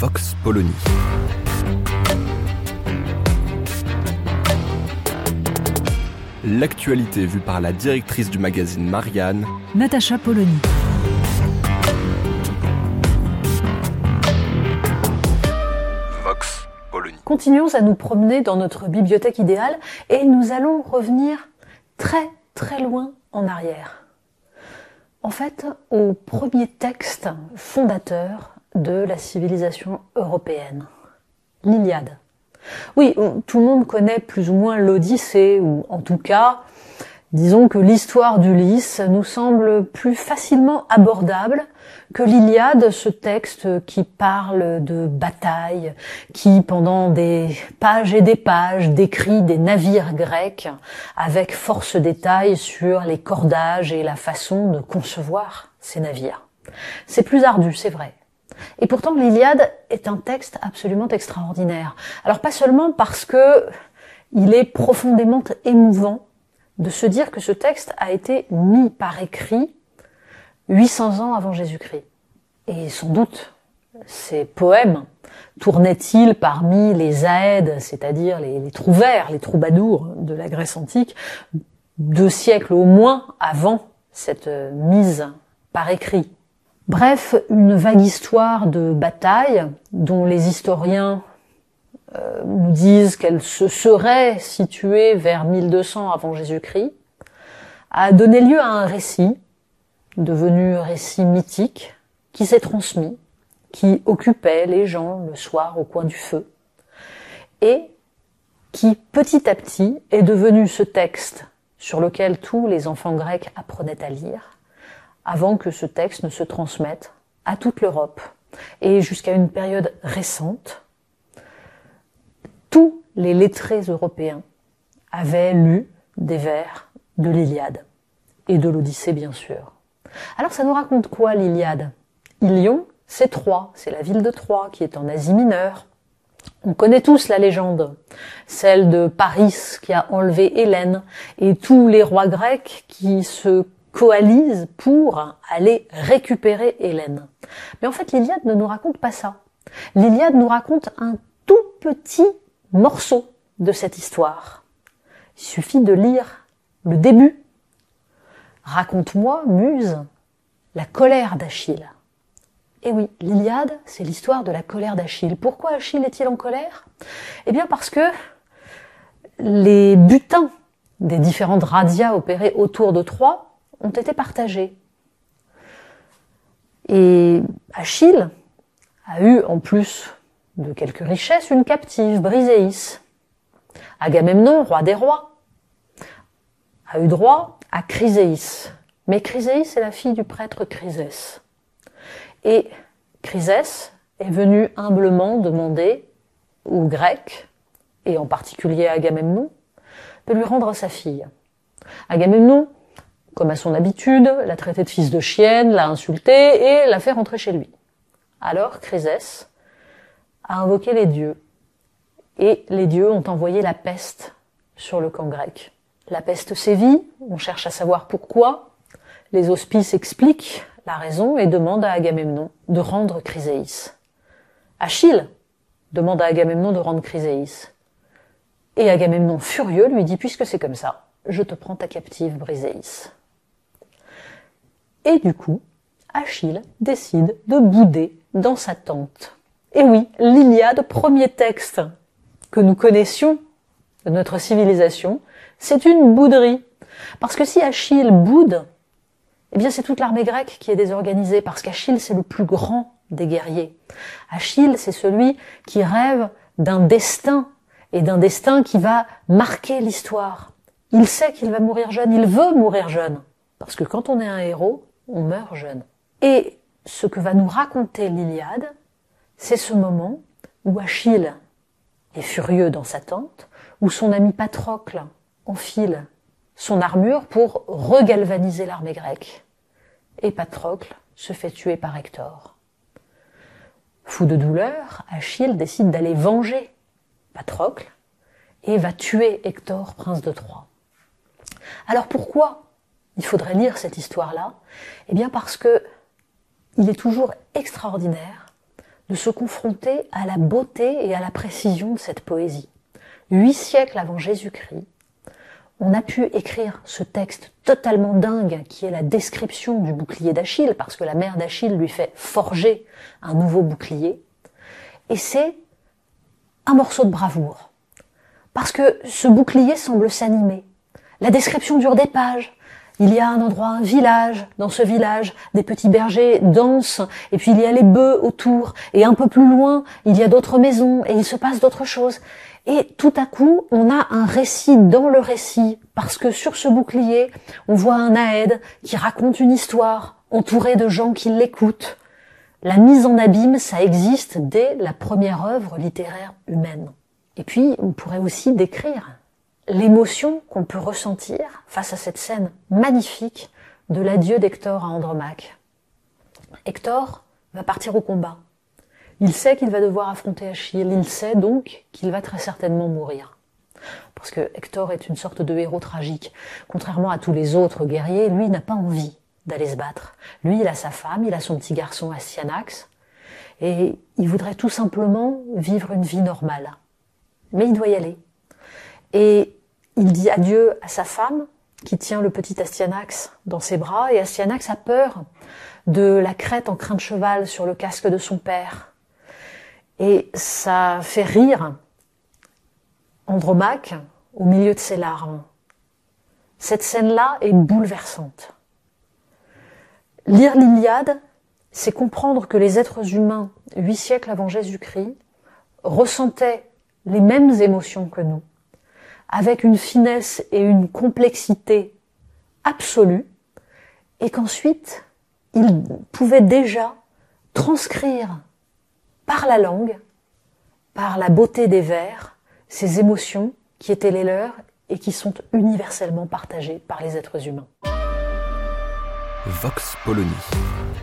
Vox Polony. L'actualité vue par la directrice du magazine Marianne, Natacha Polony. Vox Polony. Continuons à nous promener dans notre bibliothèque idéale et nous allons revenir très très loin en arrière. En fait, au premier texte fondateur de la civilisation européenne, l'Iliade. Oui, tout le monde connaît plus ou moins l'Odyssée, ou en tout cas, disons que l'histoire d'Ulysse nous semble plus facilement abordable que l'Iliade, ce texte qui parle de bataille, qui pendant des pages et des pages décrit des navires grecs avec force détail sur les cordages et la façon de concevoir ces navires. C'est plus ardu, c'est vrai. Et pourtant, l'Iliade est un texte absolument extraordinaire. Alors pas seulement parce que il est profondément émouvant de se dire que ce texte a été mis par écrit 800 ans avant Jésus-Christ. Et sans doute, ces poèmes tournaient-ils parmi les aèdes, c'est-à-dire les, les trouvères, les troubadours de la Grèce antique, deux siècles au moins avant cette mise par écrit Bref, une vague histoire de bataille dont les historiens euh, nous disent qu'elle se serait située vers 1200 avant Jésus-Christ, a donné lieu à un récit, devenu récit mythique, qui s'est transmis, qui occupait les gens le soir au coin du feu, et qui petit à petit est devenu ce texte sur lequel tous les enfants grecs apprenaient à lire, avant que ce texte ne se transmette à toute l'Europe. Et jusqu'à une période récente, tous les lettrés européens avaient lu des vers de l'Iliade et de l'Odyssée bien sûr. Alors ça nous raconte quoi l'Iliade? Ilion, c'est Troie, c'est la ville de Troie qui est en Asie mineure. On connaît tous la légende, celle de Paris qui a enlevé Hélène et tous les rois grecs qui se coalisent pour aller récupérer Hélène. Mais en fait, l'Iliade ne nous raconte pas ça. L'Iliade nous raconte un tout petit morceau de cette histoire. Il suffit de lire le début. Raconte-moi, Muse, la colère d'Achille. Eh oui, l'Iliade, c'est l'histoire de la colère d'Achille. Pourquoi Achille est-il en colère? Eh bien parce que les butins des différentes radias opérées autour de Troie ont été partagés. Et Achille a eu, en plus de quelques richesses, une captive, Briséis. Agamemnon, roi des rois, a eu droit à Chryséis. Mais Chryséis est la fille du prêtre Chrysès. Et Chrysès est venu humblement demander aux Grecs, et en particulier à Agamemnon, de lui rendre sa fille. Agamemnon comme à son habitude, l'a traité de fils de chienne, l'a insulté et l'a fait rentrer chez lui. Alors Chrysès a invoqué les dieux et les dieux ont envoyé la peste sur le camp grec. La peste sévit, on cherche à savoir pourquoi. Les hospices expliquent la raison et demandent à Agamemnon de rendre Chryséis. Achille demande à Agamemnon de rendre Chryséis. Et Agamemnon, furieux, lui dit, puisque c'est comme ça, je te prends ta captive Briséis. Et du coup, Achille décide de bouder dans sa tente. Et oui, l'Iliade, premier texte que nous connaissions de notre civilisation, c'est une bouderie. Parce que si Achille boude, eh bien c'est toute l'armée grecque qui est désorganisée, parce qu'Achille c'est le plus grand des guerriers. Achille c'est celui qui rêve d'un destin, et d'un destin qui va marquer l'histoire. Il sait qu'il va mourir jeune, il veut mourir jeune. Parce que quand on est un héros, on meurt jeune. Et ce que va nous raconter l'Iliade, c'est ce moment où Achille est furieux dans sa tente, où son ami Patrocle enfile son armure pour regalvaniser l'armée grecque. Et Patrocle se fait tuer par Hector. Fou de douleur, Achille décide d'aller venger Patrocle et va tuer Hector, prince de Troie. Alors pourquoi il faudrait lire cette histoire-là Eh bien parce que il est toujours extraordinaire de se confronter à la beauté et à la précision de cette poésie. Huit siècles avant Jésus-Christ, on a pu écrire ce texte totalement dingue qui est la description du bouclier d'Achille, parce que la mère d'Achille lui fait forger un nouveau bouclier. Et c'est un morceau de bravoure. Parce que ce bouclier semble s'animer. La description dure des pages. Il y a un endroit, un village. Dans ce village, des petits bergers dansent, et puis il y a les bœufs autour, et un peu plus loin, il y a d'autres maisons, et il se passe d'autres choses. Et tout à coup, on a un récit dans le récit, parce que sur ce bouclier, on voit un Aède qui raconte une histoire, entouré de gens qui l'écoutent. La mise en abîme, ça existe dès la première œuvre littéraire humaine. Et puis, on pourrait aussi décrire l'émotion qu'on peut ressentir face à cette scène magnifique de l'adieu d'Hector à Andromaque. Hector va partir au combat. Il sait qu'il va devoir affronter Achille, il sait donc qu'il va très certainement mourir. Parce que Hector est une sorte de héros tragique. Contrairement à tous les autres guerriers, lui n'a pas envie d'aller se battre. Lui, il a sa femme, il a son petit garçon Astyanax, et il voudrait tout simplement vivre une vie normale. Mais il doit y aller. Et il dit adieu à sa femme, qui tient le petit Astyanax dans ses bras, et Astyanax a peur de la crête en crin de cheval sur le casque de son père. Et ça fait rire Andromaque au milieu de ses larmes. Cette scène-là est bouleversante. Lire l'Iliade, c'est comprendre que les êtres humains, huit siècles avant Jésus-Christ, ressentaient les mêmes émotions que nous avec une finesse et une complexité absolue, et qu'ensuite, il pouvait déjà transcrire par la langue, par la beauté des vers, ces émotions qui étaient les leurs et qui sont universellement partagées par les êtres humains. Vox Polony.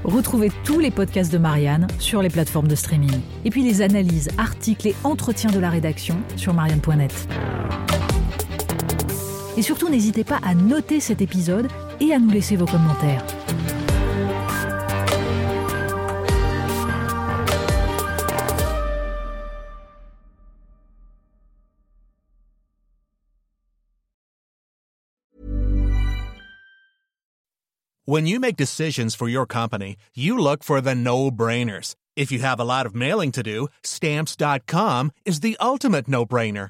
Retrouvez tous les podcasts de Marianne sur les plateformes de streaming. Et puis les analyses, articles et entretiens de la rédaction sur marianne.net. Et surtout, n'hésitez pas à noter cet épisode et à nous laisser vos commentaires. When you make decisions for your company, you look for the no-brainers. If you have a lot of mailing to do, stamps.com is the ultimate no-brainer.